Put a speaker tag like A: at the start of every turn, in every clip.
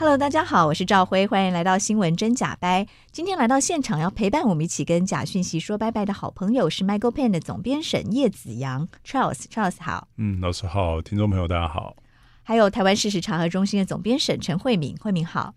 A: Hello，大家好，我是赵辉，欢迎来到新闻真假掰。今天来到现场要陪伴我们一起跟假讯息说拜拜的好朋友是 MICAEL Pen 的总编审叶子阳 Charles，Charles 好，
B: 嗯，老师好，听众朋友大家好，
A: 还有台湾事实查核中心的总编审陈慧敏，慧敏好，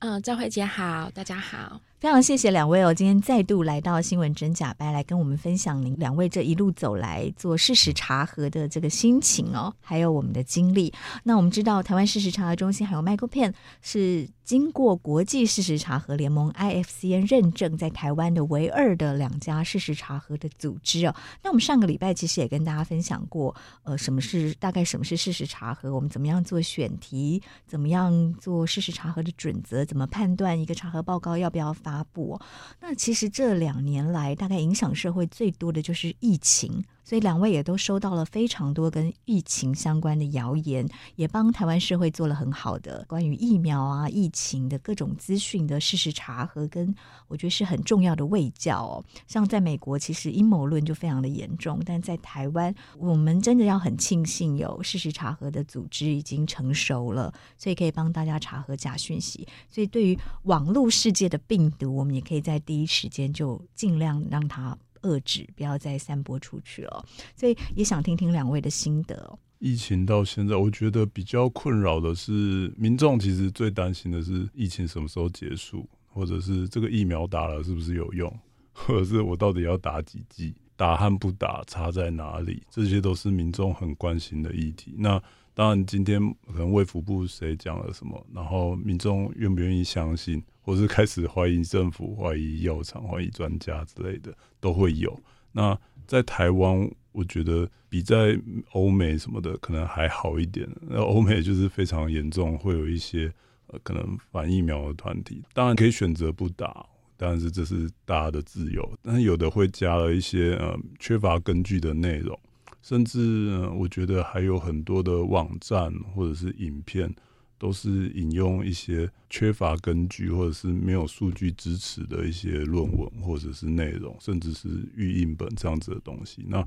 C: 嗯，赵慧姐好，大家好。
A: 非常谢谢两位哦，今天再度来到新闻真假掰来跟我们分享您两位这一路走来做事实查核的这个心情哦，还有我们的经历。那我们知道台湾事实查核中心还有麦克片是经过国际事实查核联盟 IFCN 认证，在台湾的唯二的两家事实查核的组织哦。那我们上个礼拜其实也跟大家分享过，呃，什么是大概什么是事实查核，我们怎么样做选题，怎么样做事实查核的准则，怎么判断一个查核报告要不要发布。那其实这两年来，大概影响社会最多的就是疫情。所以两位也都收到了非常多跟疫情相关的谣言，也帮台湾社会做了很好的关于疫苗啊、疫情的各种资讯的事实查核，跟我觉得是很重要的卫教哦。像在美国，其实阴谋论就非常的严重，但在台湾，我们真的要很庆幸有事实查核的组织已经成熟了，所以可以帮大家查核假讯息。所以对于网络世界的病毒，我们也可以在第一时间就尽量让它。遏制，不要再散播出去了。所以也想听听两位的心得。
B: 疫情到现在，我觉得比较困扰的是，民众其实最担心的是疫情什么时候结束，或者是这个疫苗打了是不是有用，或者是我到底要打几剂，打和不打差在哪里？这些都是民众很关心的议题。那当然，今天可能卫福部谁讲了什么，然后民众愿不愿意相信？或是开始怀疑政府、怀疑药厂、怀疑专家之类的都会有。那在台湾，我觉得比在欧美什么的可能还好一点。那欧美就是非常严重，会有一些呃可能反疫苗的团体。当然可以选择不打，但是这是大家的自由。但是有的会加了一些呃缺乏根据的内容，甚至、我觉得还有很多的网站或者是影片。都是引用一些缺乏根据或者是没有数据支持的一些论文或者是内容，甚至是预印本这样子的东西。那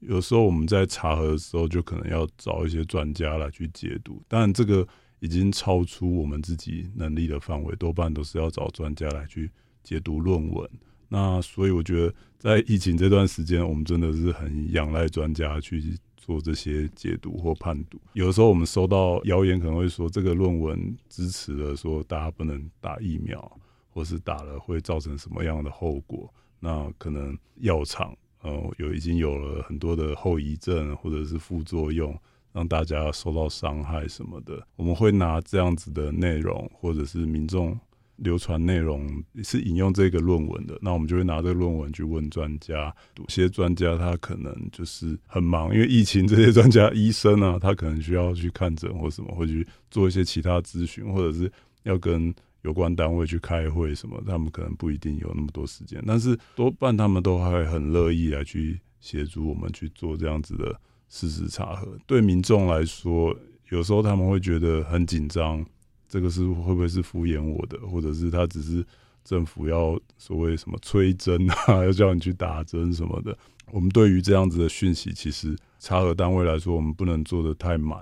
B: 有时候我们在查核的时候，就可能要找一些专家来去解读。当然，这个已经超出我们自己能力的范围，多半都是要找专家来去解读论文。那所以我觉得，在疫情这段时间，我们真的是很仰赖专家去。做这些解读或判读，有的时候我们收到谣言，可能会说这个论文支持了说大家不能打疫苗，或是打了会造成什么样的后果。那可能药厂呃有已经有了很多的后遗症或者是副作用，让大家受到伤害什么的。我们会拿这样子的内容，或者是民众。流传内容是引用这个论文的，那我们就会拿这个论文去问专家。有些专家他可能就是很忙，因为疫情，这些专家医生啊，他可能需要去看诊或什么，或去做一些其他咨询，或者是要跟有关单位去开会什么，他们可能不一定有那么多时间。但是多半他们都还很乐意来去协助我们去做这样子的事实查核。对民众来说，有时候他们会觉得很紧张。这个是会不会是敷衍我的，或者是他只是政府要所谓什么催针啊，要叫你去打针什么的？我们对于这样子的讯息，其实查核单位来说，我们不能做的太满，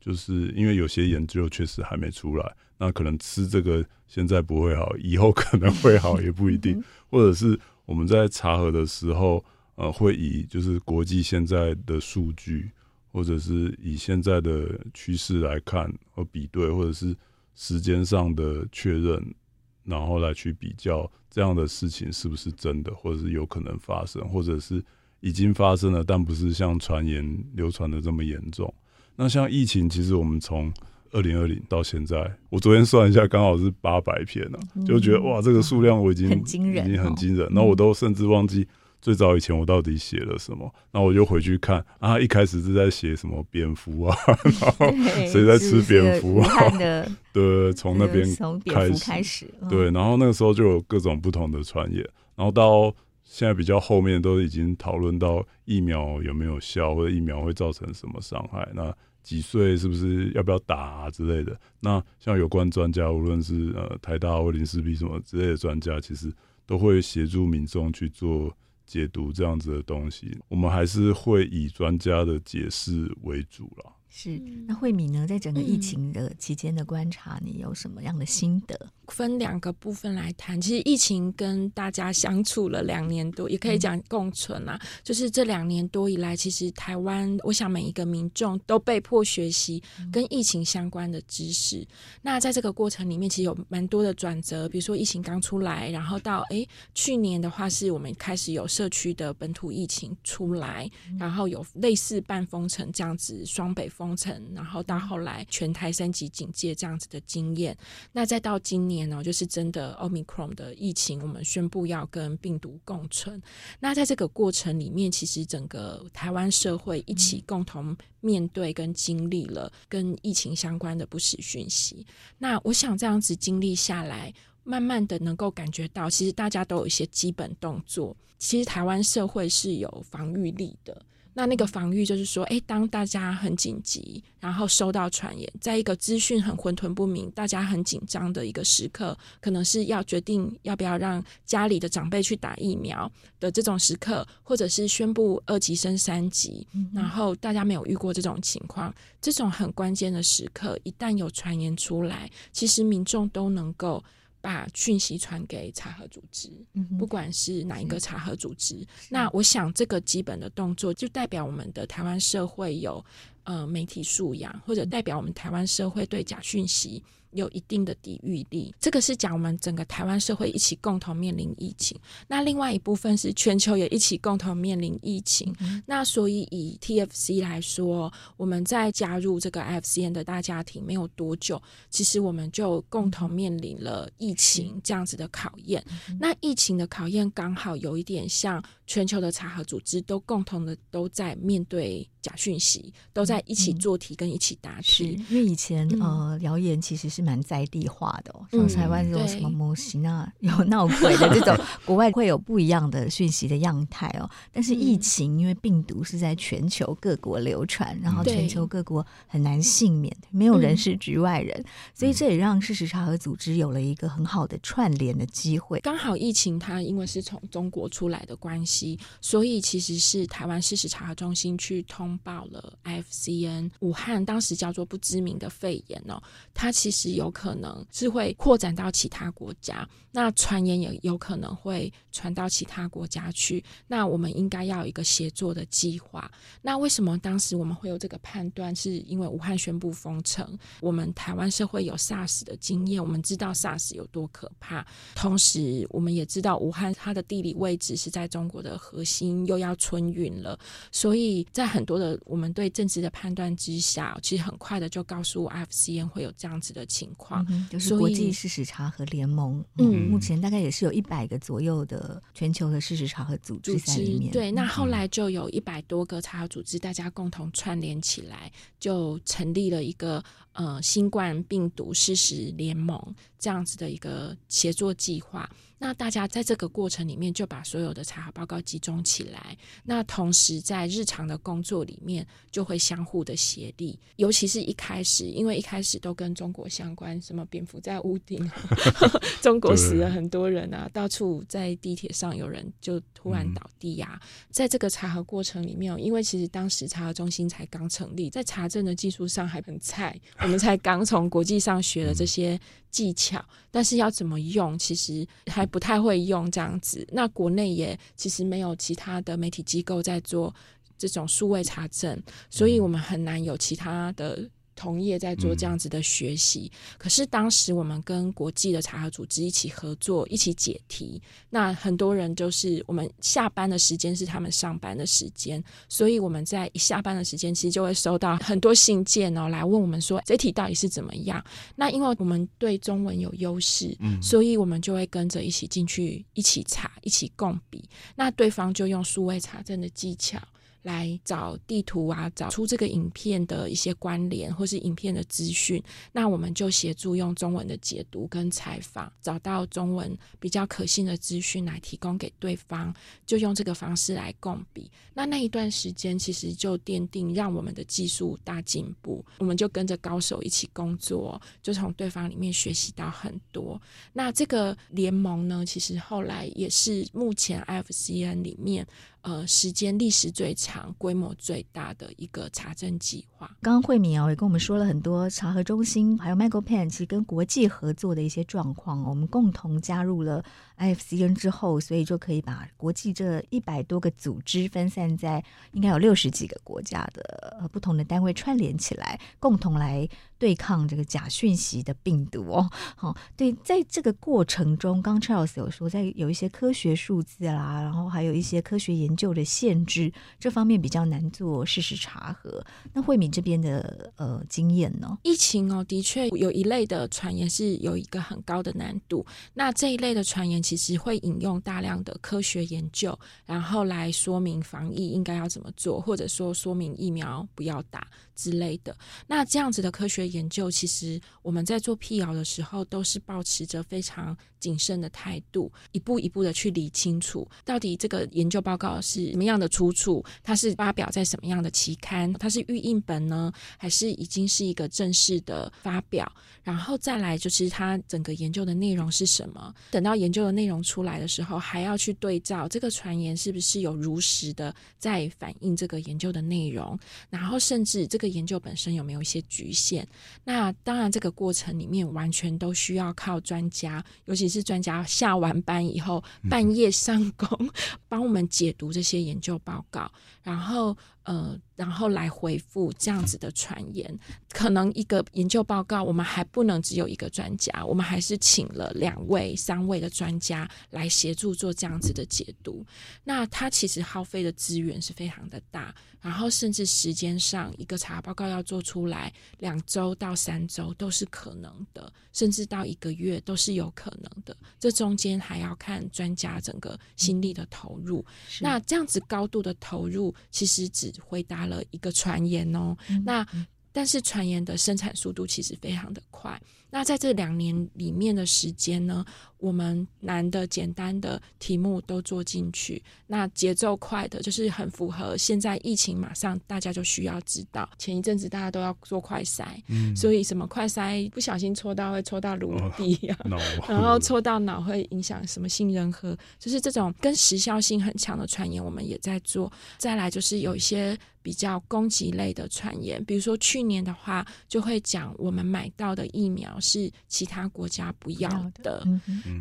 B: 就是因为有些研究确实还没出来，那可能吃这个现在不会好，以后可能会好 也不一定，或者是我们在查核的时候，呃，会以就是国际现在的数据，或者是以现在的趋势来看和比对，或者是。时间上的确认，然后来去比较这样的事情是不是真的，或者是有可能发生，或者是已经发生了，但不是像传言流传的这么严重。那像疫情，其实我们从二零二零到现在，我昨天算一下，刚好是八百篇了，就觉得哇，这个数量我已经
A: 很惊人，
B: 已经很惊人。然后我都甚至忘记最早以前我到底写了什么？那我就回去看啊，一开始是在写什么蝙蝠啊，然后谁在吃蝙蝠啊？对，从那边开始开始，对，然后那个时候就有各种不同的传言，然后到现在比较后面都已经讨论到疫苗有没有效，或者疫苗会造成什么伤害，那几岁是不是要不要打啊之类的？那像有关专家，无论是呃台大或林氏璧什么之类的专家，其实都会协助民众去做。解读这样子的东西，我们还是会以专家的解释为主了。
A: 是，那慧敏呢？在整个疫情的期间的观察，你有什么样的心得？嗯、
C: 分两个部分来谈。其实疫情跟大家相处了两年多，也可以讲共存啊。嗯、就是这两年多以来，其实台湾，我想每一个民众都被迫学习跟疫情相关的知识。嗯、那在这个过程里面，其实有蛮多的转折。比如说疫情刚出来，然后到诶去年的话，是我们开始有社区的本土疫情出来，嗯、然后有类似半封城这样子双北封。封城，然后到后来全台三级警戒这样子的经验，那再到今年呢，就是真的 Omicron 的疫情，我们宣布要跟病毒共存。那在这个过程里面，其实整个台湾社会一起共同面对跟经历了跟疫情相关的不实讯息。那我想这样子经历下来，慢慢的能够感觉到，其实大家都有一些基本动作，其实台湾社会是有防御力的。那那个防御就是说，诶，当大家很紧急，然后收到传言，在一个资讯很混沌不明、大家很紧张的一个时刻，可能是要决定要不要让家里的长辈去打疫苗的这种时刻，或者是宣布二级升三级，嗯、然后大家没有遇过这种情况，这种很关键的时刻，一旦有传言出来，其实民众都能够。把讯息传给查核组织，不管是哪一个查核组织，那我想这个基本的动作就代表我们的台湾社会有呃媒体素养，或者代表我们台湾社会对假讯息。有一定的抵御力，这个是讲我们整个台湾社会一起共同面临疫情。那另外一部分是全球也一起共同面临疫情。嗯、那所以以 TFC 来说，我们在加入这个 IFCN 的大家庭没有多久，其实我们就共同面临了疫情这样子的考验。嗯、那疫情的考验刚好有一点像全球的查核组织都共同的都在面对假讯息，都在一起做题跟一起答题。
A: 因为以前、嗯、呃谣言其实是。是蛮在地化的哦，像台湾这种什么模型啊，有闹鬼的这种，国外会有不一样的讯息的样态哦。但是疫情，因为病毒是在全球各国流传，然后全球各国很难幸免，没有人是局外人，所以这也让事实查核组织有了一个很好的串联的机会。
C: 刚好疫情它因为是从中国出来的关系，所以其实是台湾事实查核中心去通报了 IFCN 武汉当时叫做不知名的肺炎哦，它其实。有可能是会扩展到其他国家，那传言也有可能会传到其他国家去。那我们应该要有一个协作的计划。那为什么当时我们会有这个判断？是因为武汉宣布封城，我们台湾社会有 SARS 的经验，我们知道 SARS 有多可怕。同时，我们也知道武汉它的地理位置是在中国的核心，又要春运了，所以在很多的我们对政治的判断之下，其实很快的就告诉 IFCN 会有这样子的情况，
A: 嗯，就是国际事实查核联盟，嗯，嗯，目前大概也是有一百个左右的全球的事实查核组织在里面。
C: 对，那后来就有一百多个查核组织，大家共同串联起来，就成立了一个呃新冠病毒事实联盟这样子的一个协作计划。那大家在这个过程里面就把所有的查核报告集中起来，那同时在日常的工作里面就会相互的协力，尤其是一开始，因为一开始都跟中国相关，什么蝙蝠在屋顶，中国死了很多人啊，到处在地铁上有人就突然倒地呀、啊，在这个查核过程里面，因为其实当时查核中心才刚成立，在查证的技术上还很菜，我们才刚从国际上学了这些。技巧，但是要怎么用，其实还不太会用这样子。那国内也其实没有其他的媒体机构在做这种数位查证，所以我们很难有其他的同业在做这样子的学习。嗯、可是当时我们跟国际的查核组织一起合作，一起解题。那很多人就是我们下班的时间是他们上班的时间，所以我们在一下班的时间，其实就会收到很多信件哦，来问我们说这题到底是怎么样。那因为我们对中文有优势，嗯，所以我们就会跟着一起进去，一起查，一起共笔。那对方就用数位查证的技巧。来找地图啊，找出这个影片的一些关联，或是影片的资讯。那我们就协助用中文的解读跟采访，找到中文比较可信的资讯来提供给对方，就用这个方式来共笔。那那一段时间其实就奠定让我们的技术大进步，我们就跟着高手一起工作，就从对方里面学习到很多。那这个联盟呢，其实后来也是目前 IFCN 里面。呃，时间历史最长、规模最大的一个查证计划。
A: 刚刚慧敏啊，也跟我们说了很多查核中心，还有 Michael Pan，其实跟国际合作的一些状况。我们共同加入了 IFCN 之后，所以就可以把国际这一百多个组织分散在应该有六十几个国家的呃不同的单位串联起来，共同来对抗这个假讯息的病毒哦。好，对，在这个过程中，刚 Charles 有说，在有一些科学数字啦，然后还有一些科学研究的限制，这方面比较难做事实查核。那慧敏这边的呃经验呢？
C: 疫情哦，的确有一类的传言是有一个很高的难度。那这一类的传言其实会引用大量的科学研究，然后来说明防疫应该要怎么做，或者说说明疫苗不要打之类的。那这样子的科学研究，其实我们在做辟谣的时候，都是保持着非常谨慎的态度，一步一步的去理清楚，到底这个研究报告是什么样的出处，它是发表在什么样的期刊，它是预印本呢，还是已经是一个正式的发表？然后再来就是它整个研究的内容是什么？等到研究的内容出来的时候，还要去对照这个传言是不是有如实的在反映这个研究的内容，然后甚至这个研究本身有没有一些局限？那当然，这个过程里面完全都需要靠专家，尤其是专家下完班以后半夜上工，帮我们解读这些研究报告，然后呃。然后来回复这样子的传言，可能一个研究报告，我们还不能只有一个专家，我们还是请了两位、三位的专家来协助做这样子的解读。那它其实耗费的资源是非常的大，然后甚至时间上，一个查报告要做出来，两周到三周都是可能的，甚至到一个月都是有可能的。这中间还要看专家整个心力的投入。嗯、那这样子高度的投入，其实只回答了一个传言哦，嗯、那但是传言的生产速度其实非常的快。那在这两年里面的时间呢，我们难的、简单的题目都做进去。那节奏快的，就是很符合现在疫情，马上大家就需要知道。前一阵子大家都要做快筛，嗯、所以什么快筛不小心戳到会戳到颅底啊，哦、然后戳到脑会影响什么杏仁核，就是这种跟时效性很强的传言，我们也在做。再来就是有一些比较攻击类的传言，比如说去年的话，就会讲我们买到的疫苗。是其他国家不要的，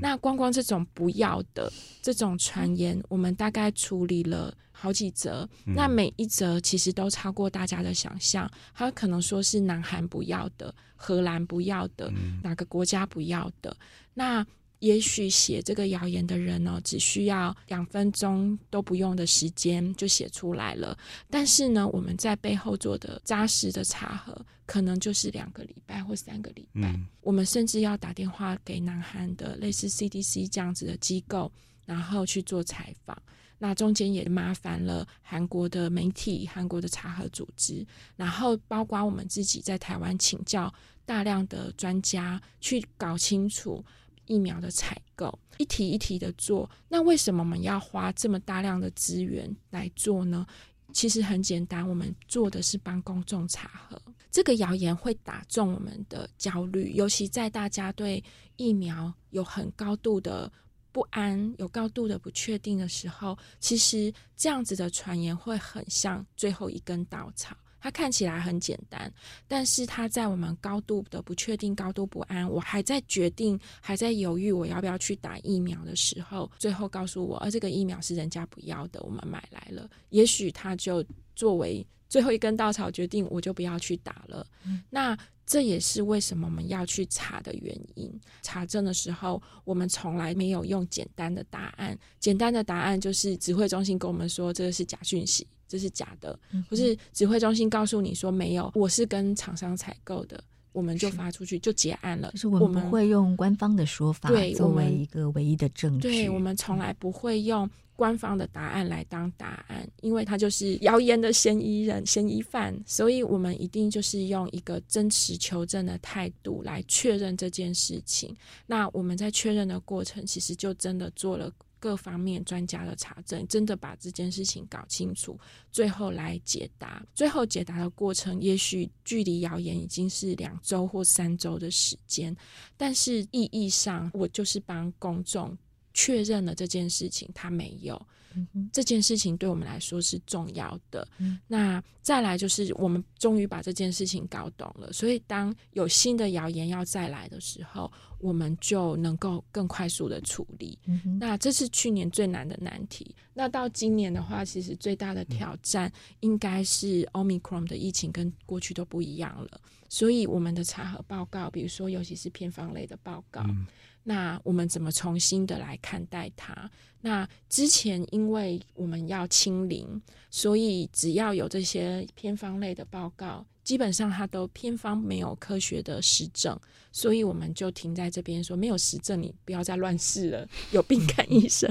C: 那光光这种不要的这种传言，我们大概处理了好几则，嗯、那每一则其实都超过大家的想象。他可能说是南韩不要的，荷兰不要的，嗯、哪个国家不要的，那。也许写这个谣言的人呢，只需要两分钟都不用的时间就写出来了。但是呢，我们在背后做的扎实的查核，可能就是两个礼拜或三个礼拜。嗯、我们甚至要打电话给南韩的类似 CDC 这样子的机构，然后去做采访。那中间也麻烦了韩国的媒体、韩国的查核组织，然后包括我们自己在台湾请教大量的专家，去搞清楚。疫苗的采购一题一题的做，那为什么我们要花这么大量的资源来做呢？其实很简单，我们做的是帮公众查核。这个谣言会打中我们的焦虑，尤其在大家对疫苗有很高度的不安、有高度的不确定的时候，其实这样子的传言会很像最后一根稻草。它看起来很简单，但是它在我们高度的不确定、高度不安，我还在决定、还在犹豫我要不要去打疫苗的时候，最后告诉我，而、啊、这个疫苗是人家不要的，我们买来了。也许他就作为最后一根稻草，决定我就不要去打了。嗯、那。这也是为什么我们要去查的原因。查证的时候，我们从来没有用简单的答案。简单的答案就是指挥中心跟我们说这个是假讯息，这是假的，或是指挥中心告诉你说没有，我是跟厂商采购的，我们就发出去就结案了。
A: 就是我们不会用官方的说法作为一个唯一的证据。
C: 对，我们从来不会用。官方的答案来当答案，因为他就是谣言的嫌疑人、嫌疑犯，所以我们一定就是用一个真实求证的态度来确认这件事情。那我们在确认的过程，其实就真的做了各方面专家的查证，真的把这件事情搞清楚，最后来解答。最后解答的过程，也许距离谣言已经是两周或三周的时间，但是意义上，我就是帮公众。确认了这件事情，他没有。嗯、这件事情对我们来说是重要的。嗯、那再来就是，我们终于把这件事情搞懂了。所以，当有新的谣言要再来的时候，我们就能够更快速的处理。嗯、那这是去年最难的难题。那到今年的话，其实最大的挑战应该是 Omicron 的疫情跟过去都不一样了。所以，我们的查核报告，比如说，尤其是偏方类的报告。嗯那我们怎么重新的来看待它？那之前因为我们要清零，所以只要有这些偏方类的报告，基本上它都偏方没有科学的实证，所以我们就停在这边说没有实证，你不要再乱试了，有病看医生。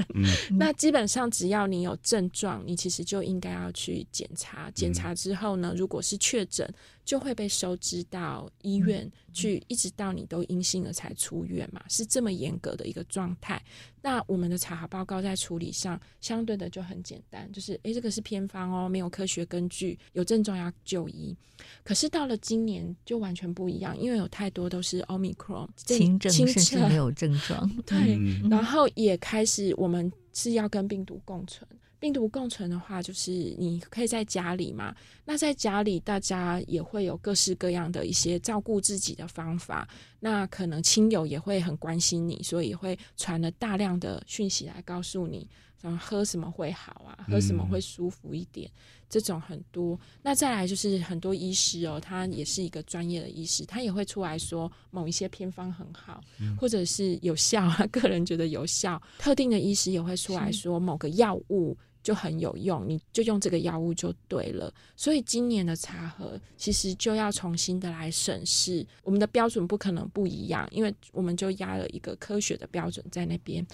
C: 那基本上只要你有症状，你其实就应该要去检查。检查之后呢，如果是确诊，就会被收治到医院去，一直到你都阴性了才出院嘛，是这么严格的一个状态。那我们的查核报告在处理上相对的就很简单，就是诶，这个是偏方哦，没有科学根据，有症状要就医。可是到了今年就完全不一样，因为有太多都是 Omicron
A: 轻症甚至没有症状，
C: 对，然后也开始我们是要跟病毒共存。病毒共存的话，就是你可以在家里嘛。那在家里，大家也会有各式各样的一些照顾自己的方法。那可能亲友也会很关心你，所以会传了大量的讯息来告诉你，什么喝什么会好啊，喝什么会舒服一点。嗯、这种很多。那再来就是很多医师哦，他也是一个专业的医师，他也会出来说某一些偏方很好，嗯、或者是有效，他 个人觉得有效。特定的医师也会出来说某个药物。就很有用，你就用这个药物就对了。所以今年的茶盒其实就要重新的来审视，我们的标准不可能不一样，因为我们就压了一个科学的标准在那边。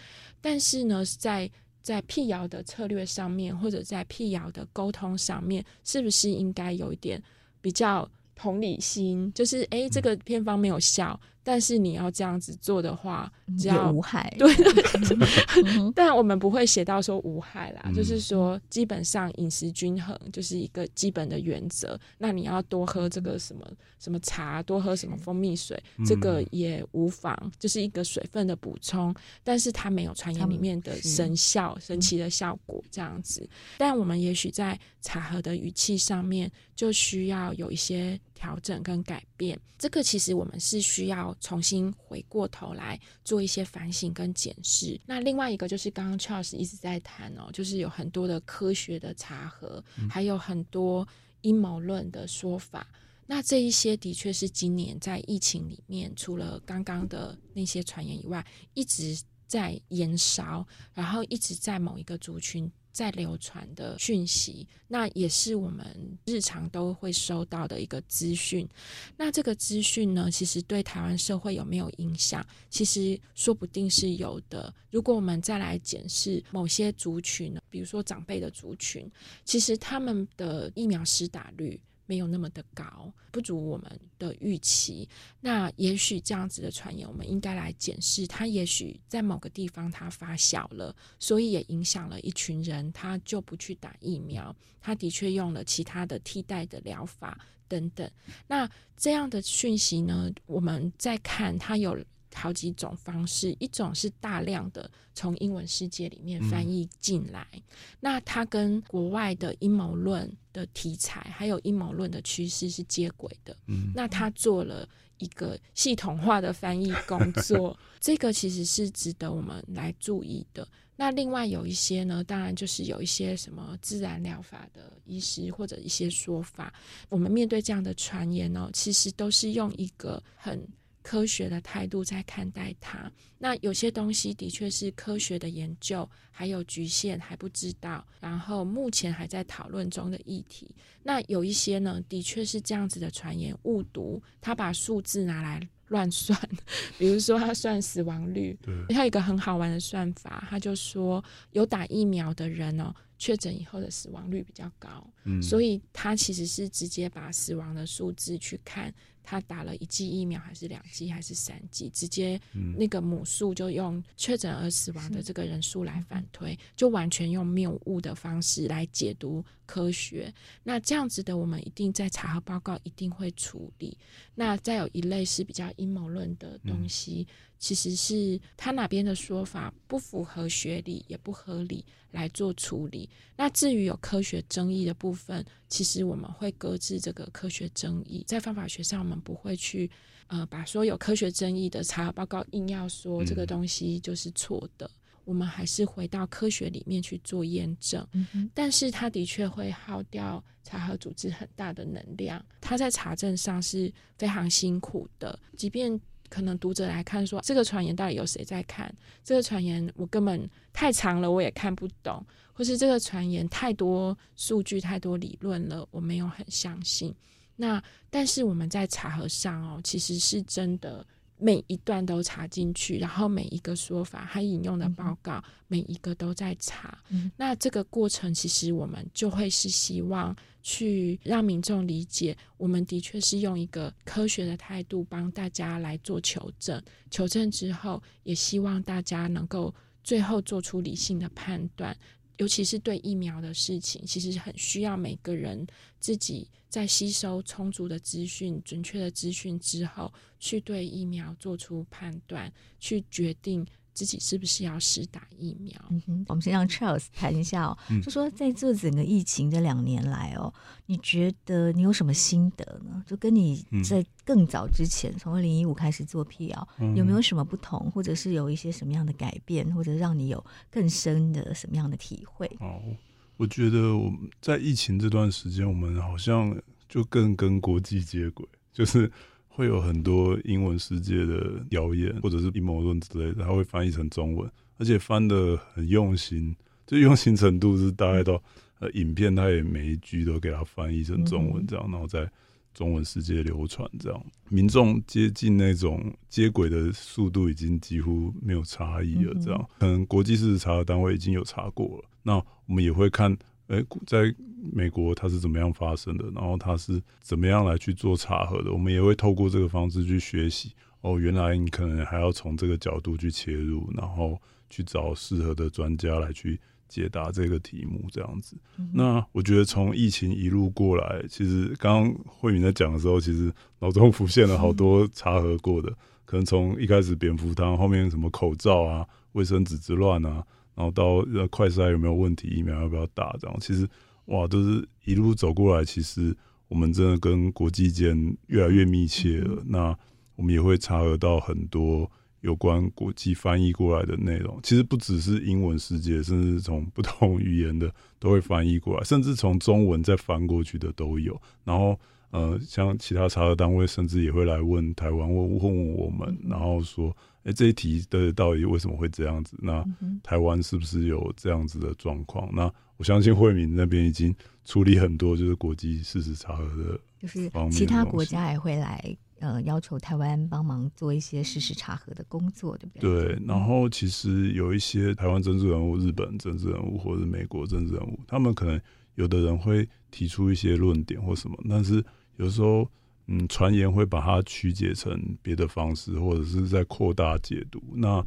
C: 但是呢，在在辟谣的策略上面，或者在辟谣的沟通上面，是不是应该有一点比较同理心？就是诶，这个偏方没有效。但是你要这样子做的话，只要
A: 无害，
C: 对，但我们不会写到说无害啦，嗯、就是说基本上饮食均衡就是一个基本的原则。那你要多喝这个什么什么茶，多喝什么蜂蜜水，嗯、这个也无妨，就是一个水分的补充。但是它没有传言里面的神效、神奇的效果这样子。但我们也许在查核的语气上面就需要有一些调整跟改变。这个其实我们是需要。重新回过头来做一些反省跟检视。那另外一个就是刚刚 Charles 一直在谈哦，就是有很多的科学的查核，嗯、还有很多阴谋论的说法。那这一些的确是今年在疫情里面，除了刚刚的那些传言以外，一直在延烧，然后一直在某一个族群。在流传的讯息，那也是我们日常都会收到的一个资讯。那这个资讯呢，其实对台湾社会有没有影响？其实说不定是有的。如果我们再来检视某些族群，比如说长辈的族群，其实他们的疫苗施打率。没有那么的高，不足我们的预期。那也许这样子的传言，我们应该来检视。它也许在某个地方它发酵了，所以也影响了一群人，他就不去打疫苗。他的确用了其他的替代的疗法等等。那这样的讯息呢，我们再看它有。好几种方式，一种是大量的从英文世界里面翻译进来，嗯、那它跟国外的阴谋论的题材还有阴谋论的趋势是接轨的。嗯，那他做了一个系统化的翻译工作，这个其实是值得我们来注意的。那另外有一些呢，当然就是有一些什么自然疗法的医师或者一些说法，我们面对这样的传言呢，其实都是用一个很。科学的态度在看待它，那有些东西的确是科学的研究还有局限还不知道，然后目前还在讨论中的议题。那有一些呢，的确是这样子的传言误读，他把数字拿来乱算，比如说他算死亡率，对，他有一个很好玩的算法，他就说有打疫苗的人哦，确诊以后的死亡率比较高，嗯，所以他其实是直接把死亡的数字去看。他打了一剂疫苗还是两剂还是三剂？直接那个母数就用确诊而死亡的这个人数来反推，就完全用谬误的方式来解读科学。那这样子的，我们一定在查核报告一定会处理。那再有一类是比较阴谋论的东西。其实是他哪边的说法不符合学理也不合理来做处理。那至于有科学争议的部分，其实我们会搁置这个科学争议。在方法学上，我们不会去呃把所有科学争议的查核报告硬要说这个东西就是错的。嗯、我们还是回到科学里面去做验证。嗯、但是它的确会耗掉查核组织很大的能量。它在查证上是非常辛苦的，即便。可能读者来看说，这个传言到底有谁在看？这个传言我根本太长了，我也看不懂，或是这个传言太多数据、太多理论了，我没有很相信。那但是我们在查核上哦，其实是真的。每一段都查进去，然后每一个说法，他引用的报告，嗯、每一个都在查。嗯、那这个过程，其实我们就会是希望去让民众理解，我们的确是用一个科学的态度帮大家来做求证。求证之后，也希望大家能够最后做出理性的判断。尤其是对疫苗的事情，其实很需要每个人自己在吸收充足的资讯、准确的资讯之后，去对疫苗做出判断，去决定。自己是不是要施打疫苗？
A: 嗯哼，我们先让 Charles 谈一下哦，嗯、就说在这整个疫情这两年来哦，你觉得你有什么心得呢？就跟你在更早之前，从二零一五开始做辟谣，嗯、有没有什么不同，或者是有一些什么样的改变，或者让你有更深的什么样的体会？
B: 哦，我觉得我们在疫情这段时间，我们好像就更跟国际接轨，就是。会有很多英文世界的谣言或者是阴谋论之类的，它会翻译成中文，而且翻的很用心，就用心程度是大概到呃影片，它也每一句都给它翻译成中文这样，然后在中文世界流传这样，民众接近那种接轨的速度已经几乎没有差异了，这样，可能国际事实查核单位已经有查过了，那我们也会看。哎，在美国它是怎么样发生的？然后它是怎么样来去做查核的？我们也会透过这个方式去学习。哦，原来你可能还要从这个角度去切入，然后去找适合的专家来去解答这个题目，这样子。嗯、那我觉得从疫情一路过来，其实刚刚慧敏在讲的时候，其实脑中浮现了好多查核过的，嗯、可能从一开始蝙蝠汤，后面什么口罩啊、卫生纸之乱啊。然后到呃快筛有没有问题，疫苗要不要打？这样其实哇，都是一路走过来。其实我们真的跟国际间越来越密切了。嗯、那我们也会查核到很多有关国际翻译过来的内容。其实不只是英文世界，甚至从不同语言的都会翻译过来，甚至从中文再翻过去的都有。然后呃，像其他查核单位，甚至也会来问台湾，问问我们，然后说。哎，这一题的到底为什么会这样子？那台湾是不是有这样子的状况？那我相信惠民那边已经处理很多，就是国际事实查核的，
A: 就是其他国家也会来呃要求台湾帮忙做一些事实查核的工作，对不对？
B: 对。然后其实有一些台湾政治人物、日本政治人物或者美国政治人物，他们可能有的人会提出一些论点或什么，但是有时候。嗯，传言会把它曲解成别的方式，或者是在扩大解读。那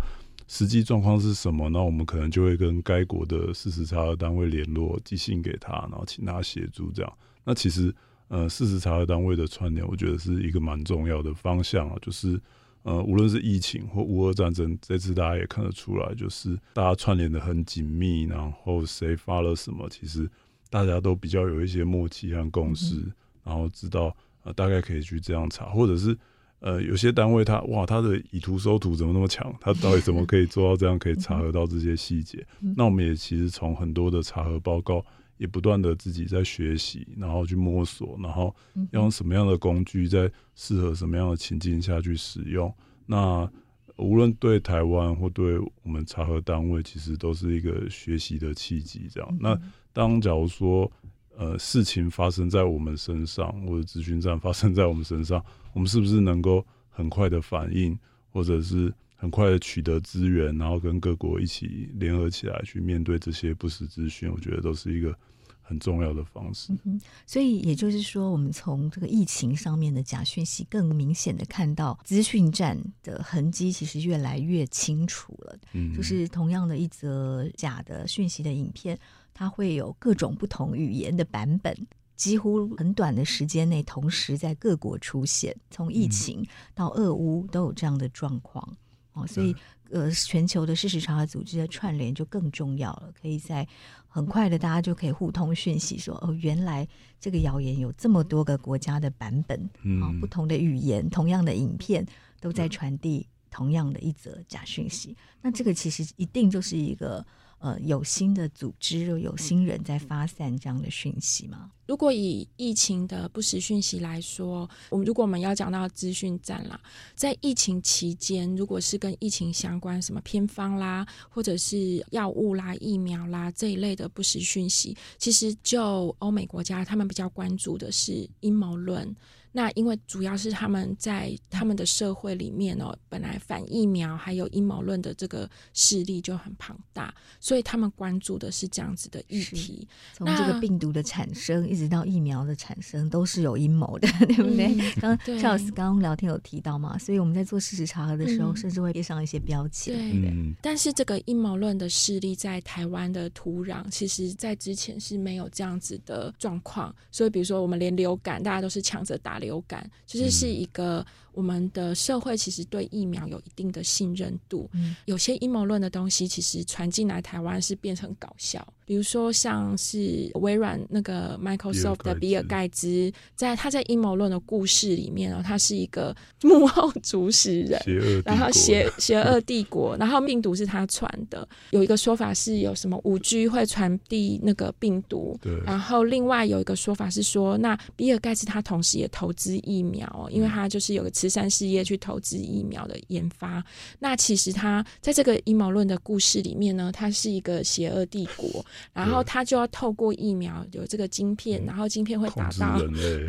B: 实际状况是什么？那我们可能就会跟该国的事实查核单位联络，寄信给他，然后请他协助这样。那其实，呃，事实查核单位的串联，我觉得是一个蛮重要的方向啊。就是，呃，无论是疫情或乌俄战争，这次大家也看得出来，就是大家串联的很紧密，然后谁发了什么，其实大家都比较有一些默契和共识，嗯、然后知道呃大概可以去这样查，或者是呃有些单位他哇他的以图搜图怎么那么强，他到底怎么可以做到这样可以查核到这些细节？嗯、那我们也其实从很多的查核报告。也不断的自己在学习，然后去摸索，然后用什么样的工具，在适合什么样的情境下去使用。那无论对台湾或对我们查核单位，其实都是一个学习的契机。这样，那当假如说呃事情发生在我们身上，或者资讯站发生在我们身上，我们是不是能够很快的反应，或者是很快的取得资源，然后跟各国一起联合起来去面对这些不实资讯，我觉得都是一个很重要的方式。
A: 嗯，所以也就是说，我们从这个疫情上面的假讯息，更明显的看到资讯战的痕迹，其实越来越清楚了。嗯，就是同样的一则假的讯息的影片，它会有各种不同语言的版本，几乎很短的时间内，同时在各国出现。从疫情到俄乌都有这样的状况。哦，所以呃，全球的事实查核组织的串联就更重要了，可以在很快的，大家就可以互通讯息说，说哦，原来这个谣言有这么多个国家的版本，啊、哦，不同的语言，同样的影片都在传递同样的一则假讯息，那这个其实一定就是一个。呃，有新的组织，有新人在发散这样的讯息吗？
C: 如果以疫情的不实讯息来说，我们如果我们要讲到资讯战啦，在疫情期间，如果是跟疫情相关，什么偏方啦，或者是药物啦、疫苗啦这一类的不实讯息，其实就欧美国家，他们比较关注的是阴谋论。那因为主要是他们在他们的社会里面哦，本来反疫苗还有阴谋论的这个势力就很庞大，所以他们关注的是这样子的议题。
A: 从这个病毒的产生一直到疫苗的产生，都是有阴谋的，对不对？嗯、刚刚萧老师刚刚聊天有提到嘛，所以我们在做事实查核的时候，嗯、甚至会贴上一些标签。对，对，
C: 嗯、但是这个阴谋论的势力在台湾的土壤，其实在之前是没有这样子的状况。所以比如说，我们连流感，大家都是抢着打流感，就是是一个。我们的社会其实对疫苗有一定的信任度，嗯、有些阴谋论的东西其实传进来台湾是变成搞笑，比如说像是微软那个 Microsoft 的比尔盖茨，在他在阴谋论的故事里面哦，他是一个 幕后主使人，然后邪邪恶帝国，然后病毒是他传的，有一个说法是有什么五 G 会传递那个病毒，对，然后另外有一个说法是说，那比尔盖茨他同时也投资疫苗哦，因为他就是有个慈善事业去投资疫苗的研发，那其实他在这个阴谋论的故事里面呢，他是一个邪恶帝国，然后他就要透过疫苗有这个晶片，然后晶片会打到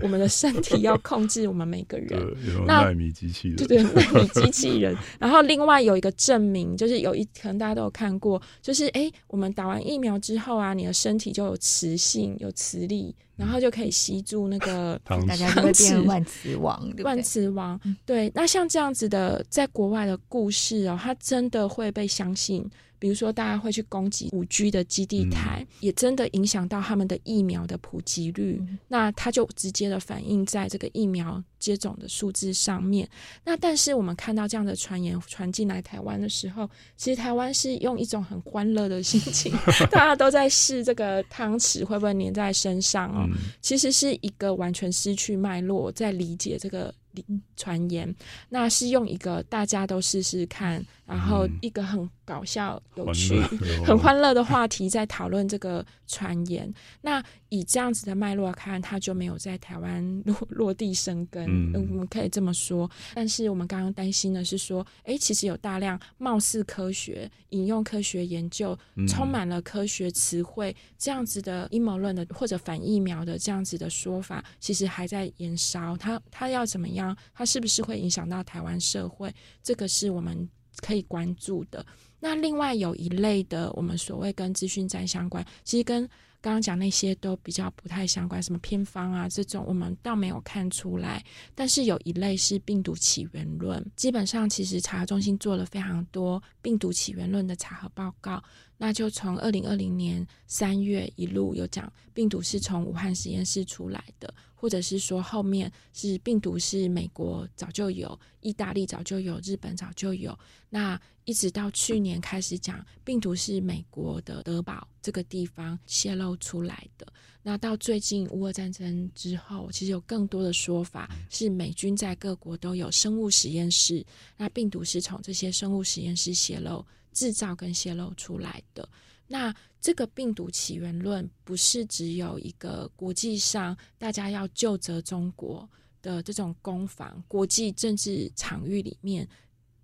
C: 我们的身体，要控制我们每个人。那纳米机器人，对对，纳米机器人。然后另外有一个证明，就是有一可能大家都有看过，就是哎，我们打完疫苗之后啊，你的身体就有磁性，有磁力。然后就可以吸住那个，
A: 大家就会变万磁王
C: 对，万磁王。对，那像这样子的，在国外的故事哦，它真的会被相信。比如说，大家会去攻击五 G 的基地台，嗯、也真的影响到他们的疫苗的普及率。嗯、那它就直接的反映在这个疫苗接种的数字上面。那但是我们看到这样的传言传进来台湾的时候，其实台湾是用一种很欢乐的心情，大家都在试这个汤匙会不会粘在身上哦。嗯、其实是一个完全失去脉络，在理解这个传言。那是用一个大家都试试看，然后一个很。搞笑、有趣、很欢乐的话题，在讨论这个传言。那以这样子的脉络看，他就没有在台湾落落地生根。嗯，我们可以这么说。但是我们刚刚担心的是说，哎、欸，其实有大量貌似科学、引用科学研究、充满了科学词汇这样子的阴谋论的或者反疫苗的这样子的说法，其实还在延烧。它它要怎么样？它是不是会影响到台湾社会？这个是我们可以关注的。那另外有一类的，我们所谓跟资讯战相关，其实跟刚刚讲那些都比较不太相关，什么偏方啊这种，我们倒没有看出来。但是有一类是病毒起源论，基本上其实查核中心做了非常多病毒起源论的查核报告。那就从二零二零年三月一路有讲病毒是从武汉实验室出来的，或者是说后面是病毒是美国早就有，意大利早就有，日本早就有。那一直到去年开始讲病毒是美国的德堡这个地方泄露出来的。那到最近乌俄战争之后，其实有更多的说法是美军在各国都有生物实验室，那病毒是从这些生物实验室泄露。制造跟泄露出来的。那这个病毒起源论不是只有一个国际上大家要就责中国的这种攻防，国际政治场域里面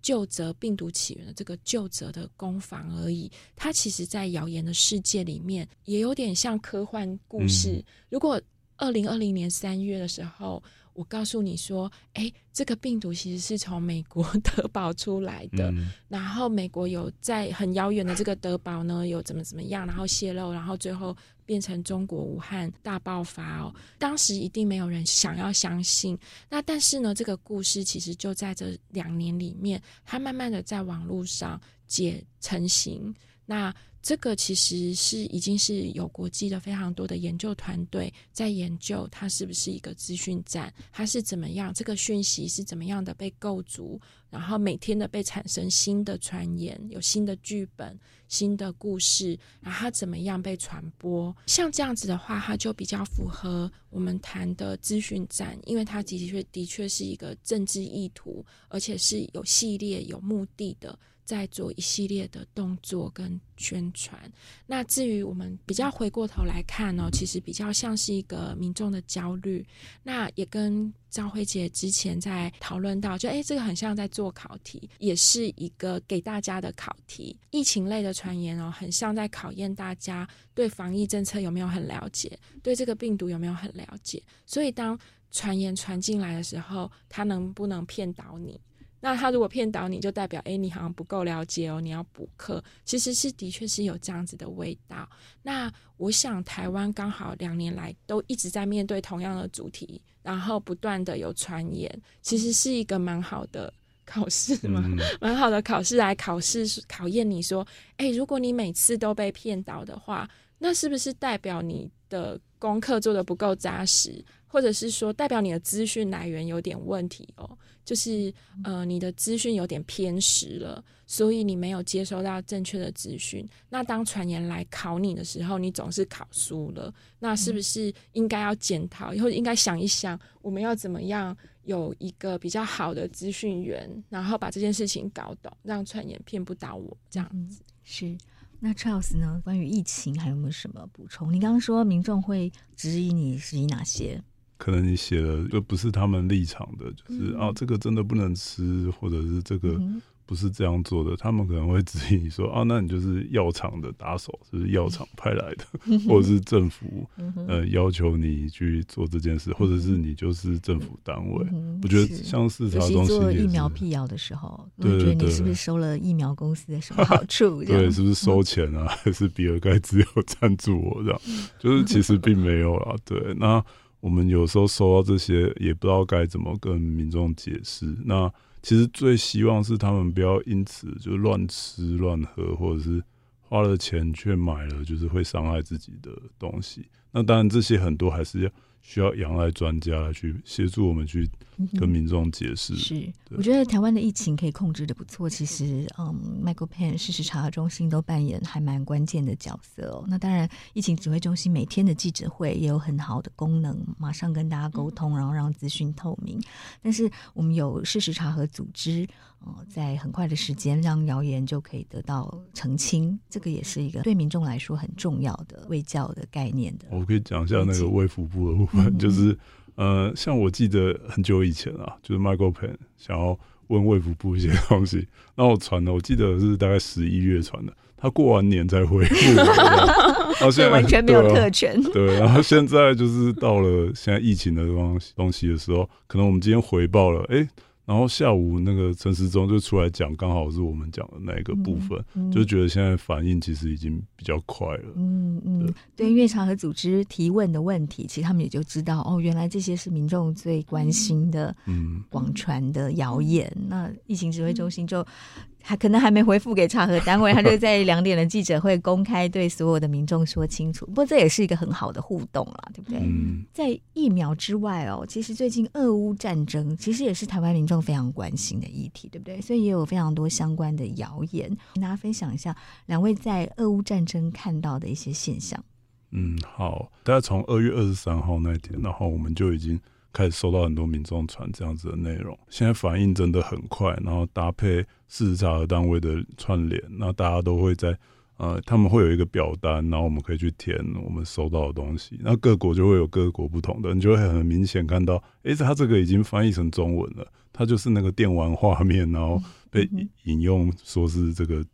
C: 就责病毒起源的这个就责的攻防而已。它其实，在谣言的世界里面，也有点像科幻故事。嗯、如果二零二零年三月的时候，我告诉你说，哎，这个病毒其实是从美国 德堡出来的，嗯、然后美国有在很遥远的这个德堡呢，有怎么怎么样，然后泄露，然后最后变成中国武汉大爆发哦。当时一定没有人想要相信。那但是呢，这个故事其实就在这两年里面，它慢慢的在网络上解成型。那这个其实是已经是有国际的非常多的研究团队在研究它是不是一个资讯站，它是怎么样，这个讯息是怎么样的被构筑，然后每天的被产生新的传言，有新的剧本、新的故事，然后它怎么样被传播？像这样子的话，它就比较符合我们谈的资讯站，因为它的确的确是一个政治意图，而且是有系列、有目的的。在做一系列的动作跟宣传。那至于我们比较回过头来看呢，其实比较像是一个民众的焦虑。那也跟赵慧姐之前在讨论到，就诶，这个很像在做考题，也是一个给大家的考题。疫情类的传言哦，很像在考验大家对防疫政策有没有很了解，对这个病毒有没有很了解。所以当传言传进来的时候，它能不能骗倒你？那他如果骗倒你，就代表诶，你好像不够了解哦，你要补课。其实是的确是有这样子的味道。那我想台湾刚好两年来都一直在面对同样的主题，然后不断的有传言，其实是一个蛮好的考试嘛，蛮、嗯、好的考试来考试考验你说，诶，如果你每次都被骗倒的话，那是不是代表你的功课做得不够扎实？或者是说，代表你的资讯来源有点问题哦，就是呃，你的资讯有点偏食了，所以你没有接收到正确的资讯。那当传言来考你的时候，你总是考输了。那是不是应该要检讨，以后应该想一想，我们要怎么样有一个比较好的资讯源，然后把这件事情搞懂，让传言骗不倒我，这样子。
A: 是。那 Charles 呢？关于疫情还有没有什么补充？你刚刚说民众会质疑你，质疑哪些？
B: 可能你写的就不是他们立场的，就是、嗯、啊，这个真的不能吃，或者是这个。嗯不是这样做的，他们可能会质疑你说啊，那你就是药厂的打手，就是药厂派来的，或者是政府呃要求你去做这件事，或者是你就是政府单位。我觉得像视察中心
A: 做疫苗辟谣的时候，我觉得你是不是收了疫苗公司的什么好处？
B: 对，是不是收钱啊？还是比尔盖茨有赞助我这样？就是其实并没有啦。对，那我们有时候收到这些，也不知道该怎么跟民众解释。那其实最希望是他们不要因此就乱吃乱喝，或者是花了钱却买了就是会伤害自己的东西。那当然，这些很多还是要。需要仰赖专家来去协助我们去跟民众解释。是，
A: 我觉得台湾的疫情可以控制的不错。其实，嗯，Michael Penn 事实查核中心都扮演还蛮关键的角色哦。那当然，疫情指挥中心每天的记者会也有很好的功能，马上跟大家沟通，然后让资讯透明。但是，我们有事实查核组织。哦，在很快的时间让谣言就可以得到澄清，这个也是一个对民众来说很重要的卫教的概念的。
B: 我可以讲一下那个卫福部的部分，嗯、就是呃，像我记得很久以前啊，就是 Michael Penn 想要问卫福部一些东西，那我传的，我记得是大概十一月传的，他过完年才回复，然后现在
A: 完全没有特权。
B: 对，然后现在就是到了现在疫情的东西东西的时候，可能我们今天回报了，哎。然后下午那个陈时中就出来讲，刚好是我们讲的那一个部分，嗯嗯、就觉得现在反应其实已经比较快了。
A: 嗯嗯，对，对，因为查核组织提问的问题，其实他们也就知道哦，原来这些是民众最关心的、嗯，广传的谣言。嗯、那疫情指挥中心就。还可能还没回复给查核单位，他就在两点的记者会公开对所有的民众说清楚。不过这也是一个很好的互动啦，对不对？嗯、在疫苗之外哦，其实最近俄乌战争其实也是台湾民众非常关心的议题，对不对？所以也有非常多相关的谣言，跟大家分享一下两位在俄乌战争看到的一些现象。
B: 嗯，好，大家从二月二十三号那天，然后我们就已经。开始收到很多民众传这样子的内容，现在反应真的很快，然后搭配事实查核单位的串联，那大家都会在呃，他们会有一个表单，然后我们可以去填我们收到的东西，那各国就会有各国不同的，你就会很明显看到，诶，它这个已经翻译成中文了，它就是那个电玩画面，然后被引用说是这个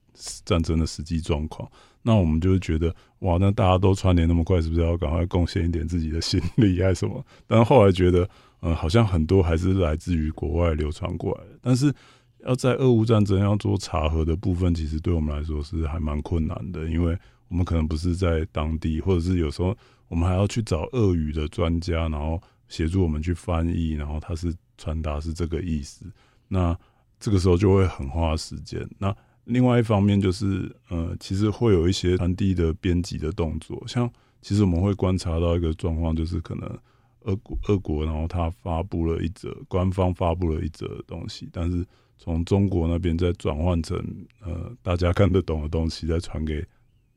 B: 战争的实际状况。那我们就会觉得，哇，那大家都串联那么快，是不是要赶快贡献一点自己的心力还是什么？但后来觉得，嗯，好像很多还是来自于国外流传过来的。但是要在俄乌战争要做查核的部分，其实对我们来说是还蛮困难的，因为我们可能不是在当地，或者是有时候我们还要去找俄语的专家，然后协助我们去翻译，然后他是传达是这个意思。那这个时候就会很花时间。那另外一方面就是，呃，其实会有一些传递的编辑的动作，像其实我们会观察到一个状况，就是可能俄国俄国，然后他发布了一则官方发布了一则东西，但是从中国那边再转换成呃大家看得懂的东西，再传给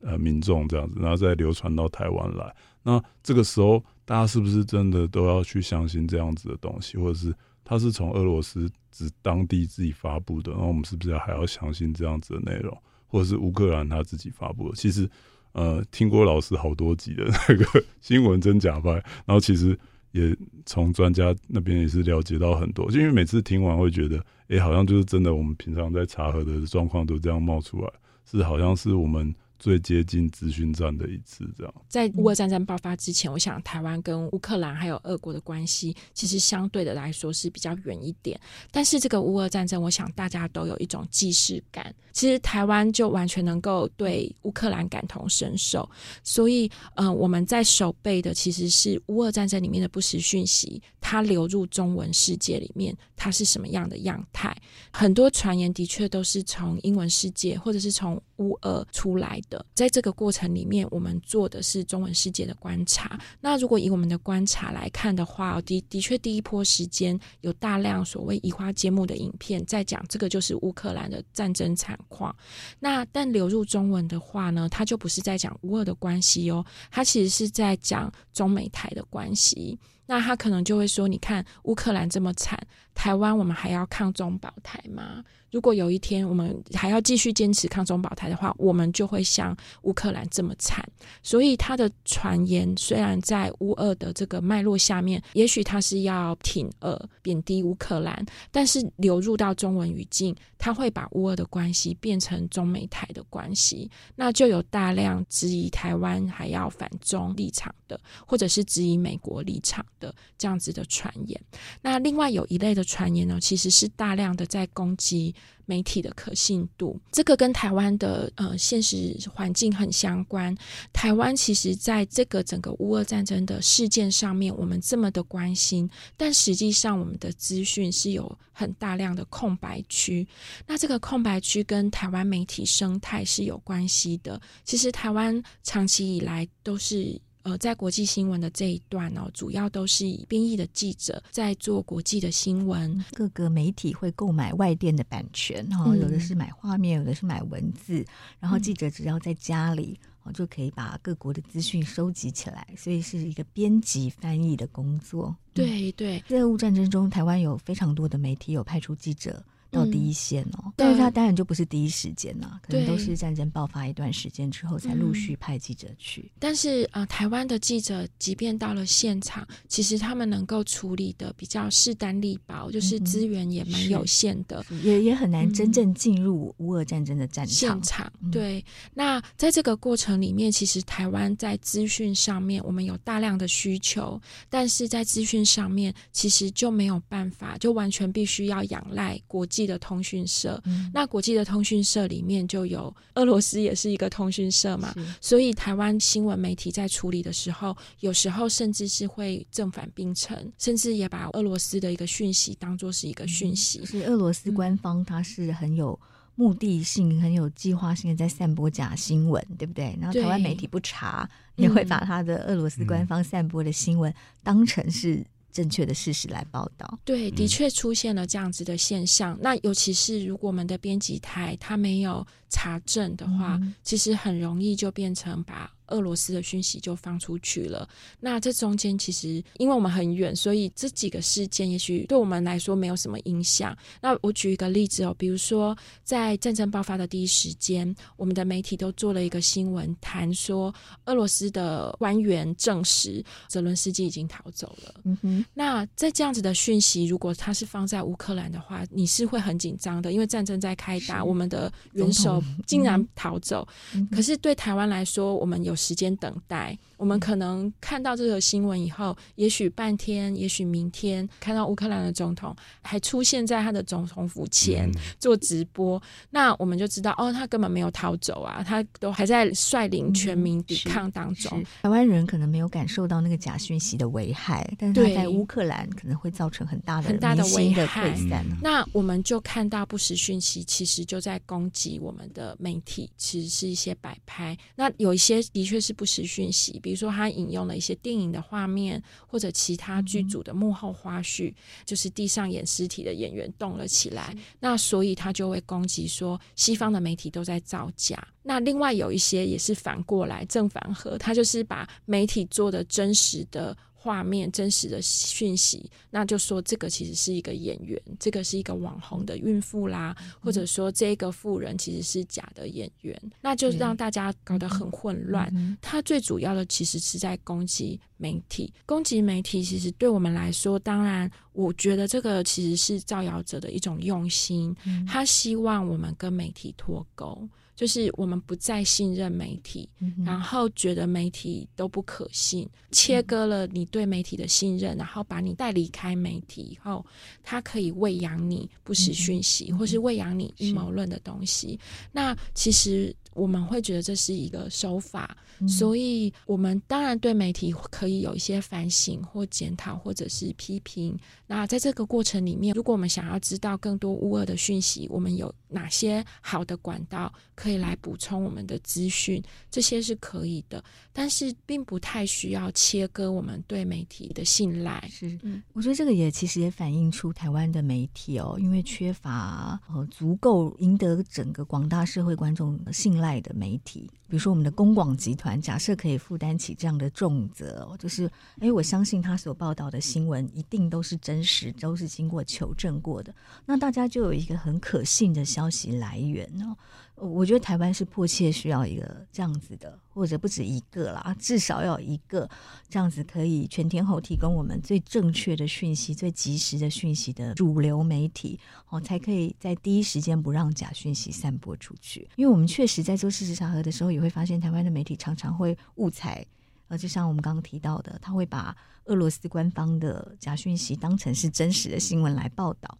B: 呃民众这样子，然后再流传到台湾来。那这个时候，大家是不是真的都要去相信这样子的东西，或者是？他是从俄罗斯指当地自己发布的，然后我们是不是还要相信这样子的内容，或者是乌克兰他自己发布的？其实，呃，听过老师好多集的那个新闻真假掰，然后其实也从专家那边也是了解到很多，就因为每次听完会觉得，哎、好像就是真的，我们平常在查核的状况都这样冒出来，是好像是我们。最接近资讯战的一次，这样。
C: 在乌俄战争爆发之前，我想台湾跟乌克兰还有俄国的关系，其实相对的来说是比较远一点。但是这个乌俄战争，我想大家都有一种既视感。其实台湾就完全能够对乌克兰感同身受，所以，呃，我们在守备的其实是乌俄战争里面的不实讯息，它流入中文世界里面，它是什么样的样态？很多传言的确都是从英文世界或者是从乌俄出来。在这个过程里面，我们做的是中文世界的观察。那如果以我们的观察来看的话，的的确第一波时间有大量所谓移花接木的影片在讲这个就是乌克兰的战争惨况。那但流入中文的话呢，它就不是在讲乌俄的关系哦，它其实是在讲中美台的关系。那他可能就会说：“你看乌克兰这么惨，台湾我们还要抗中保台吗？”如果有一天我们还要继续坚持抗中保台的话，我们就会像乌克兰这么惨。所以他的传言虽然在乌俄的这个脉络下面，也许他是要挺俄、贬低乌克兰，但是流入到中文语境，他会把乌俄的关系变成中美台的关系，那就有大量质疑台湾还要反中立场的，或者是质疑美国立场的这样子的传言。那另外有一类的传言呢，其实是大量的在攻击。媒体的可信度，这个跟台湾的呃现实环境很相关。台湾其实在这个整个乌俄战争的事件上面，我们这么的关心，但实际上我们的资讯是有很大量的空白区。那这个空白区跟台湾媒体生态是有关系的。其实台湾长期以来都是。呃，在国际新闻的这一段哦，主要都是以编译的记者在做国际的新闻。
A: 各个媒体会购买外电的版权，哈、嗯，有的是买画面，有的是买文字，然后记者只要在家里，哦，就可以把各国的资讯收集起来，所以是一个编辑翻译的工作。
C: 对对，
A: 在俄乌战争中，台湾有非常多的媒体有派出记者。到第一线哦，
C: 嗯、
A: 但是他当然就不是第一时间呐，可能都是战争爆发一段时间之后才陆续派记者去。嗯、
C: 但是啊、呃，台湾的记者即便到了现场，其实他们能够处理的比较势单力薄，就是资源也蛮有限的，
A: 嗯、也也很难真正进入乌俄战争的战场。
C: 现场对，那在这个过程里面，其实台湾在资讯上面，我们有大量的需求，但是在资讯上面，其实就没有办法，就完全必须要仰赖国际的通讯社。嗯、那国际的通讯社里面就有俄罗斯，也是一个通讯社嘛，所以台湾新闻媒体在处理的时候，有时候甚至是会正反并陈，甚至也把俄罗斯的一个讯息当做是一个讯息。
A: 嗯、是俄罗斯官方，它是很有。目的性很有计划性的在散播假新闻，对不对？然后台湾媒体不查，也会把他的俄罗斯官方散播的新闻当成是正确的事实来报道。
C: 对，的确出现了这样子的现象。那尤其是如果我们的编辑台他没有查证的话，嗯、其实很容易就变成把。俄罗斯的讯息就放出去了。那这中间其实因为我们很远，所以这几个事件也许对我们来说没有什么影响。那我举一个例子哦，比如说在战争爆发的第一时间，我们的媒体都做了一个新闻，谈说俄罗斯的官员证实泽伦斯基已经逃走了。嗯哼。那在这样子的讯息，如果他是放在乌克兰的话，你是会很紧张的，因为战争在开打，我们的元首竟然逃走。嗯、可是对台湾来说，我们有。时间等待，我们可能看到这个新闻以后，也许半天，也许明天，看到乌克兰的总统还出现在他的总统府前做直播，嗯、那我们就知道哦，他根本没有逃走啊，他都还在率领全民抵抗当中。
A: 嗯、台湾人可能没有感受到那个假讯息的危害，但是他在乌克兰可能会造成很大的
C: 很大的危害。
A: 嗯、
C: 那我们就看到不实讯息其实就在攻击我们的媒体，其实是一些摆拍。那有一些的确是不实讯息，比如说他引用了一些电影的画面，或者其他剧组的幕后花絮，嗯、就是地上演尸体的演员动了起来，那所以他就会攻击说西方的媒体都在造假。那另外有一些也是反过来正反合，他就是把媒体做的真实的。画面真实的讯息，那就说这个其实是一个演员，这个是一个网红的孕妇啦，嗯、或者说这个富人其实是假的演员，那就让大家搞得很混乱。嗯、他最主要的其实是在攻击媒体，攻击媒体其实对我们来说，当然我觉得这个其实是造谣者的一种用心，嗯、他希望我们跟媒体脱钩。就是我们不再信任媒体，嗯、然后觉得媒体都不可信，切割了你对媒体的信任，嗯、然后把你带离开媒体以后，它可以喂养你不实讯息，嗯、或是喂养你阴谋论的东西。那其实。我们会觉得这是一个手法，嗯、所以我们当然对媒体可以有一些反省或检讨，或者是批评。那在这个过程里面，如果我们想要知道更多乌俄的讯息，我们有哪些好的管道可以来补充我们的资讯？这些是可以的，但是并不太需要切割我们对媒体的信赖。
A: 是，嗯，我觉得这个也其实也反映出台湾的媒体哦，因为缺乏呃足够赢得整个广大社会观众的信赖。赖的媒体，比如说我们的公广集团，假设可以负担起这样的重责，就是，哎，我相信他所报道的新闻一定都是真实，都是经过求证过的，那大家就有一个很可信的消息来源哦。我觉得台湾是迫切需要一个这样子的，或者不止一个啦，至少要一个这样子可以全天候提供我们最正确的讯息、最及时的讯息的主流媒体，哦，才可以在第一时间不让假讯息散播出去。因为我们确实在做事实查核的时候，也会发现台湾的媒体常常会误采，呃，就像我们刚刚提到的，他会把俄罗斯官方的假讯息当成是真实的新闻来报道。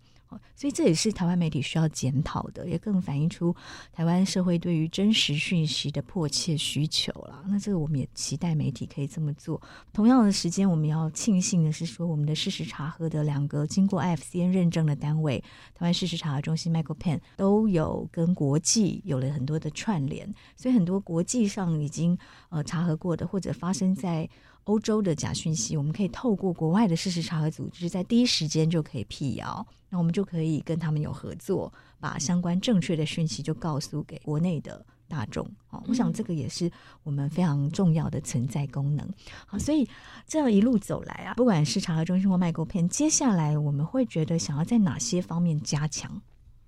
A: 所以这也是台湾媒体需要检讨的，也更反映出台湾社会对于真实讯息的迫切需求了。那这个我们也期待媒体可以这么做。同样的时间，我们要庆幸的是说，我们的事实查核的两个经过 IFCN 认证的单位——台湾事实查核中心 Michael Penn，都有跟国际有了很多的串联。所以很多国际上已经呃查核过的，或者发生在欧洲的假讯息，我们可以透过国外的事实查核组织，在第一时间就可以辟谣。那我们就可以跟他们有合作，把相关正确的讯息就告诉给国内的大众。好，我想这个也是我们非常重要的存在功能。好，所以这样一路走来啊，不管是查核中心或 Michael Penn，接下来我们会觉得想要在哪些方面加强？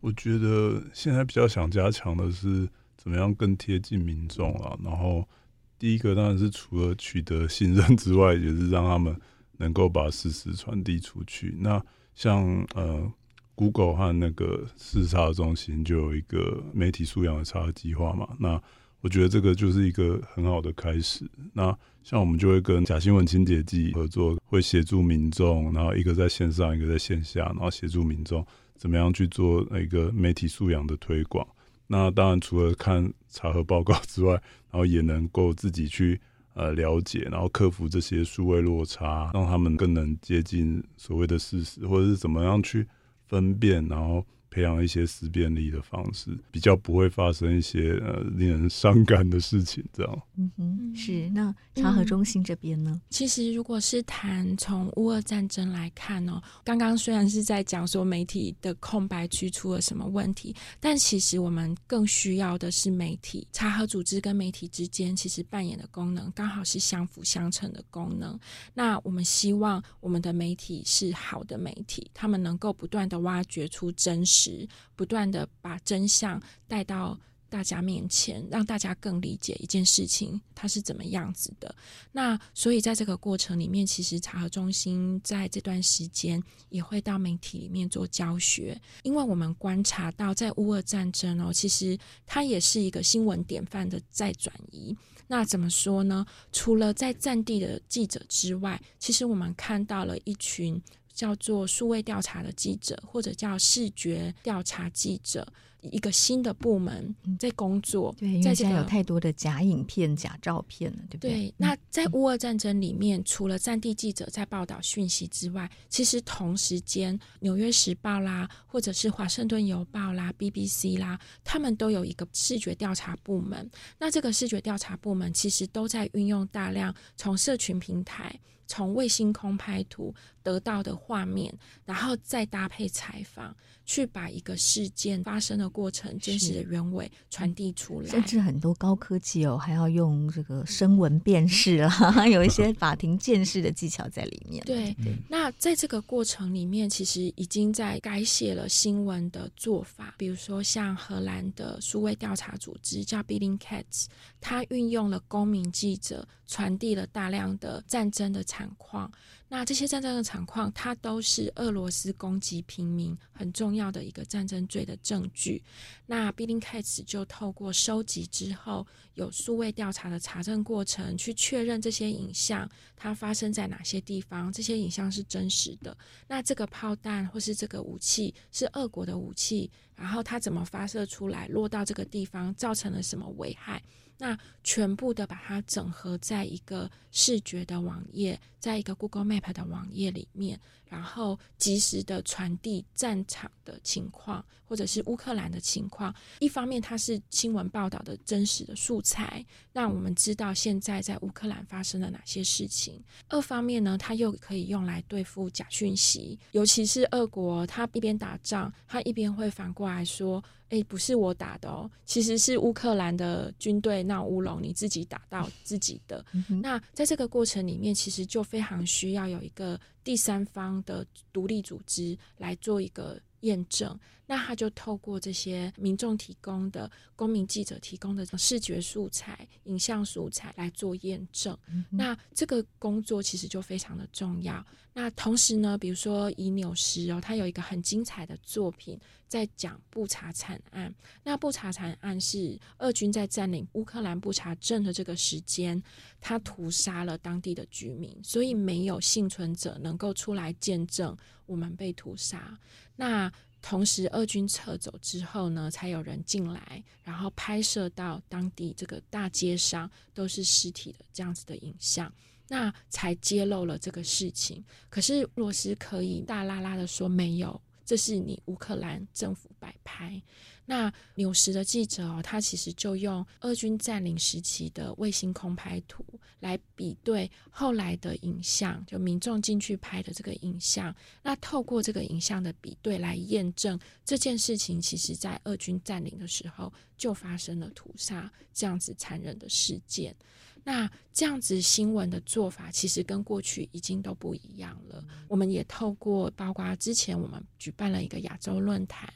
B: 我觉得现在比较想加强的是怎么样更贴近民众啊。然后第一个当然是除了取得信任之外，也是让他们能够把事实传递出去。那像呃，Google 和那个视察中心就有一个媒体素养的差计划嘛。那我觉得这个就是一个很好的开始。那像我们就会跟假新闻清洁剂合作，会协助民众，然后一个在线上，一个在线下，然后协助民众怎么样去做一个媒体素养的推广。那当然除了看查核报告之外，然后也能够自己去呃了解，然后克服这些数位落差，让他们更能接近所谓的事实，或者是怎么样去分辨，然后。培养一些思辨力的方式，比较不会发生一些呃令人伤感的事情，这样。
A: 嗯哼，是。那查核中心这边呢？
C: 嗯，其实如果是谈从乌俄战争来看哦，刚刚虽然是在讲说媒体的空白区出了什么问题，但其实我们更需要的是媒体查核组织跟媒体之间其实扮演的功能，刚好是相辅相成的功能。那我们希望我们的媒体是好的媒体，他们能够不断的挖掘出真实。不断的把真相带到大家面前，让大家更理解一件事情它是怎么样子的。那所以在这个过程里面，其实查核中心在这段时间也会到媒体里面做教学，因为我们观察到在乌俄战争哦，其实它也是一个新闻典范的再转移。那怎么说呢？除了在战地的记者之外，其实我们看到了一群。叫做数位调查的记者，或者叫视觉调查记者，一个新的部门在工作。
A: 对，因为现在有太多的假影片、假照片了，对不对？
C: 对。那在乌俄战争里面，除了战地记者在报道讯息之外，其实同时间，《纽约时报》啦，或者是《华盛顿邮报》啦、BBC 啦，他们都有一个视觉调查部门。那这个视觉调查部门其实都在运用大量从社群平台。从卫星空拍图得到的画面，然后再搭配采访，去把一个事件发生的过程、真实的原委传递出来。
A: 甚至很多高科技哦，还要用这个声纹辨识啦，有一些法庭鉴识的技巧在里面。
C: 对，对，那在这个过程里面，其实已经在改写了新闻的做法。比如说，像荷兰的数位调查组织叫 Billingcats，它运用了公民记者，传递了大量的战争的。惨况，那这些战争的惨况，它都是俄罗斯攻击平民很重要的一个战争罪的证据。那 Bellingcat 就透过收集之后，有数位调查的查证过程，去确认这些影像它发生在哪些地方，这些影像是真实的。那这个炮弹或是这个武器是俄国的武器，然后它怎么发射出来，落到这个地方，造成了什么危害？那全部的把它整合在一个视觉的网页，在一个 Google Map 的网页里面，然后及时的传递战场的情况，或者是乌克兰的情况。一方面，它是新闻报道的真实的素材，让我们知道现在在乌克兰发生了哪些事情；二方面呢，它又可以用来对付假讯息，尤其是俄国，它一边打仗，它一边会反过来说。诶，不是我打的哦，其实是乌克兰的军队闹乌龙，你自己打到 自己的。嗯、那在这个过程里面，其实就非常需要有一个第三方的独立组织来做一个验证。那他就透过这些民众提供的、公民记者提供的视觉素材、影像素材来做验证。嗯、那这个工作其实就非常的重要。那同时呢，比如说以纽时哦，他有一个很精彩的作品。在讲布查惨案，那布查惨案是俄军在占领乌克兰布查镇的这个时间，他屠杀了当地的居民，所以没有幸存者能够出来见证我们被屠杀。那同时，俄军撤走之后呢，才有人进来，然后拍摄到当地这个大街上都是尸体的这样子的影像，那才揭露了这个事情。可是罗斯可以大拉拉的说没有。这是你乌克兰政府摆拍。那纽时的记者哦，他其实就用俄军占领时期的卫星空拍图来比对后来的影像，就民众进去拍的这个影像。那透过这个影像的比对来验证这件事情，其实在俄军占领的时候就发生了屠杀这样子残忍的事件。那这样子新闻的做法，其实跟过去已经都不一样了。我们也透过包括之前我们举办了一个亚洲论坛，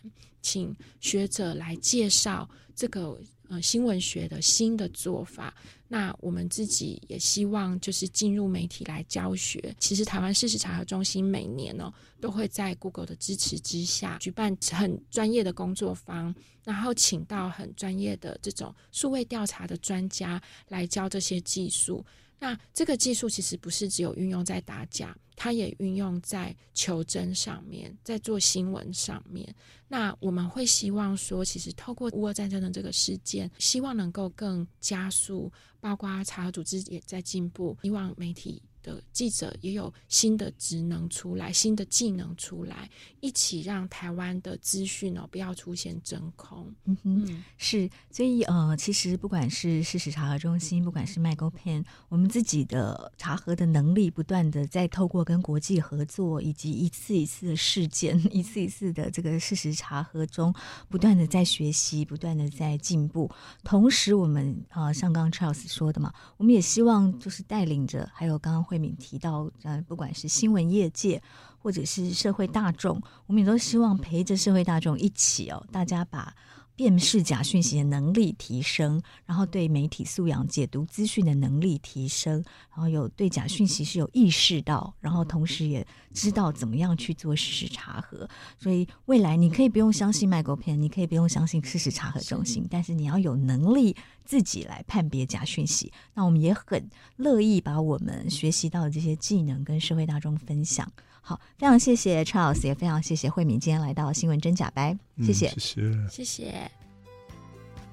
C: 请学者来介绍这个呃新闻学的新的做法。那我们自己也希望就是进入媒体来教学。其实台湾事实查核中心每年呢、都会在 Google 的支持之下举办很专业的工作坊，然后请到很专业的这种数位调查的专家来教这些技术。那这个技术其实不是只有运用在打假，它也运用在求真上面，在做新闻上面。那我们会希望说，其实透过乌俄战争的这个事件，希望能够更加速，包括查核组织也在进步，希望媒体。的记者也有新的职能出来，新的技能出来，一起让台湾的资讯哦不要出现真空。
A: 嗯哼，是，所以呃，其实不管是事实查核中心，不管是 MigoPen，我们自己的查核的能力不断的在透过跟国际合作，以及一次一次的事件，一次一次的这个事实查核中，不断的在学习，不断的在进步。同时，我们呃，像刚刚 Charles 说的嘛，我们也希望就是带领着，还有刚刚。慧敏提到，呃，不管是新闻业界或者是社会大众，我们也都希望陪着社会大众一起哦，大家把辨识假讯息的能力提升，然后对媒体素养、解读资讯的能力提升，然后有对假讯息是有意识到，然后同时也知道怎么样去做事实查核。所以未来你可以不用相信 MigoPen，你可以不用相信事实查核中心，但是你要有能力自己来判别假讯息。那我们也很乐意把我们学习到的这些技能跟社会大众分享。好，非常谢谢 Charles，也非常谢谢慧敏今天来到新闻真假掰，谢谢，
B: 嗯、谢谢，
C: 谢谢，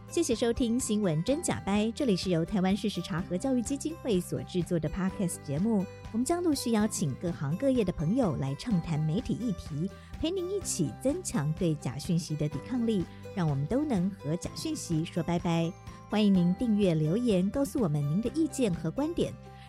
A: 谢谢收听新闻真假掰，这里是由台湾事实查核教育基金会所制作的 Podcast 节目，我们将陆续邀请各行各业的朋友来畅谈媒体议题，陪您一起增强对假讯息的抵抗力，让我们都能和假讯息说拜拜。欢迎您订阅留言，告诉我们您的意见和观点。